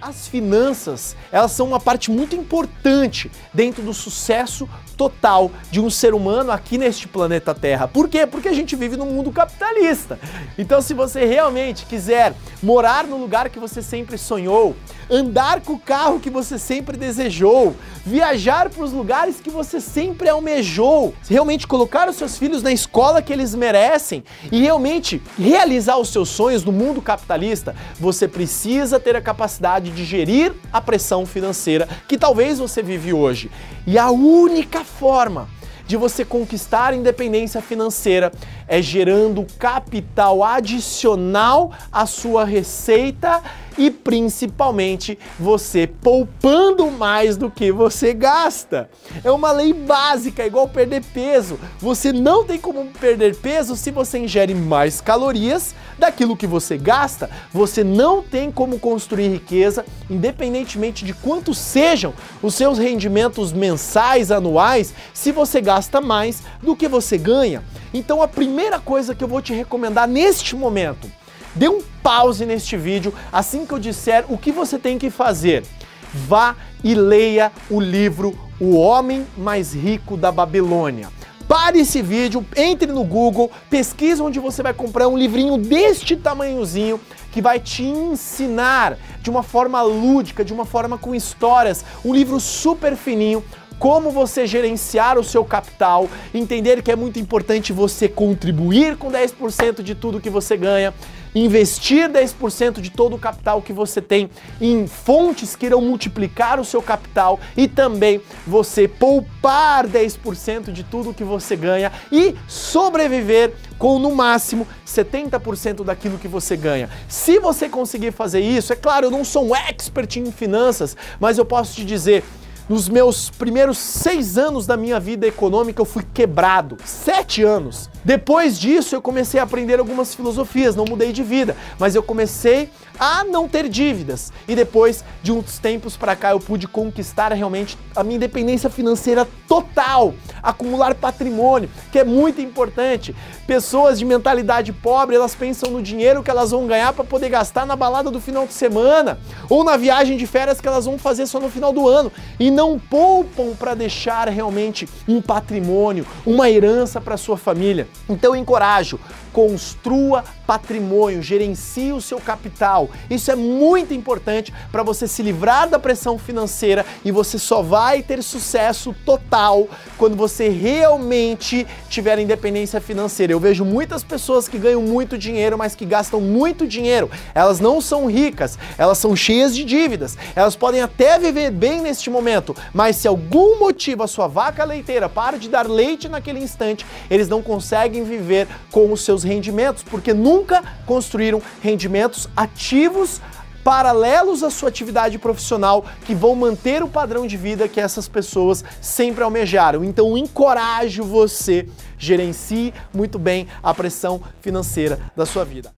As finanças, elas são uma parte muito importante dentro do sucesso total de um ser humano aqui neste planeta Terra. Por quê? Porque a gente vive num mundo capitalista. Então, se você realmente quiser morar no lugar que você sempre sonhou, andar com o carro que você sempre desejou, viajar para os lugares que você sempre almejou, realmente colocar os seus filhos na escola que eles merecem e realmente realizar os seus sonhos no mundo capitalista, você precisa ter a capacidade de gerir a pressão financeira que talvez você vive hoje. E a única forma de você conquistar independência financeira é gerando capital adicional à sua receita e principalmente você poupando mais do que você gasta. É uma lei básica, igual perder peso. Você não tem como perder peso se você ingere mais calorias daquilo que você gasta. Você não tem como construir riqueza, independentemente de quantos sejam os seus rendimentos mensais, anuais, se você gasta mais do que você ganha. Então a primeira coisa que eu vou te recomendar neste momento Dê um pause neste vídeo assim que eu disser o que você tem que fazer. Vá e leia o livro O Homem Mais Rico da Babilônia. Pare esse vídeo, entre no Google, pesquise onde você vai comprar um livrinho deste tamanhozinho que vai te ensinar de uma forma lúdica, de uma forma com histórias, um livro super fininho como você gerenciar o seu capital, entender que é muito importante você contribuir com 10% de tudo que você ganha, investir 10% de todo o capital que você tem em fontes que irão multiplicar o seu capital e também você poupar 10% de tudo que você ganha e sobreviver com no máximo 70% daquilo que você ganha. Se você conseguir fazer isso, é claro, eu não sou um expert em finanças, mas eu posso te dizer nos meus primeiros seis anos da minha vida econômica, eu fui quebrado. Sete anos. Depois disso, eu comecei a aprender algumas filosofias, não mudei de vida, mas eu comecei a não ter dívidas. E depois de uns tempos para cá, eu pude conquistar realmente a minha independência financeira total, acumular patrimônio, que é muito importante. Pessoas de mentalidade pobre, elas pensam no dinheiro que elas vão ganhar para poder gastar na balada do final de semana ou na viagem de férias que elas vão fazer só no final do ano e não poupam para deixar realmente um patrimônio, uma herança para sua família. Então encorajo, construa patrimônio, gerencie o seu capital. Isso é muito importante para você se livrar da pressão financeira e você só vai ter sucesso total quando você realmente tiver independência financeira. Eu vejo muitas pessoas que ganham muito dinheiro, mas que gastam muito dinheiro. Elas não são ricas, elas são cheias de dívidas. Elas podem até viver bem neste momento, mas se algum motivo a sua vaca leiteira para de dar leite naquele instante, eles não conseguem viver com os seus rendimentos, porque nunca construíram rendimentos ativos paralelos à sua atividade profissional que vão manter o padrão de vida que essas pessoas sempre almejaram. Então, encorajo você, gerencie muito bem a pressão financeira da sua vida.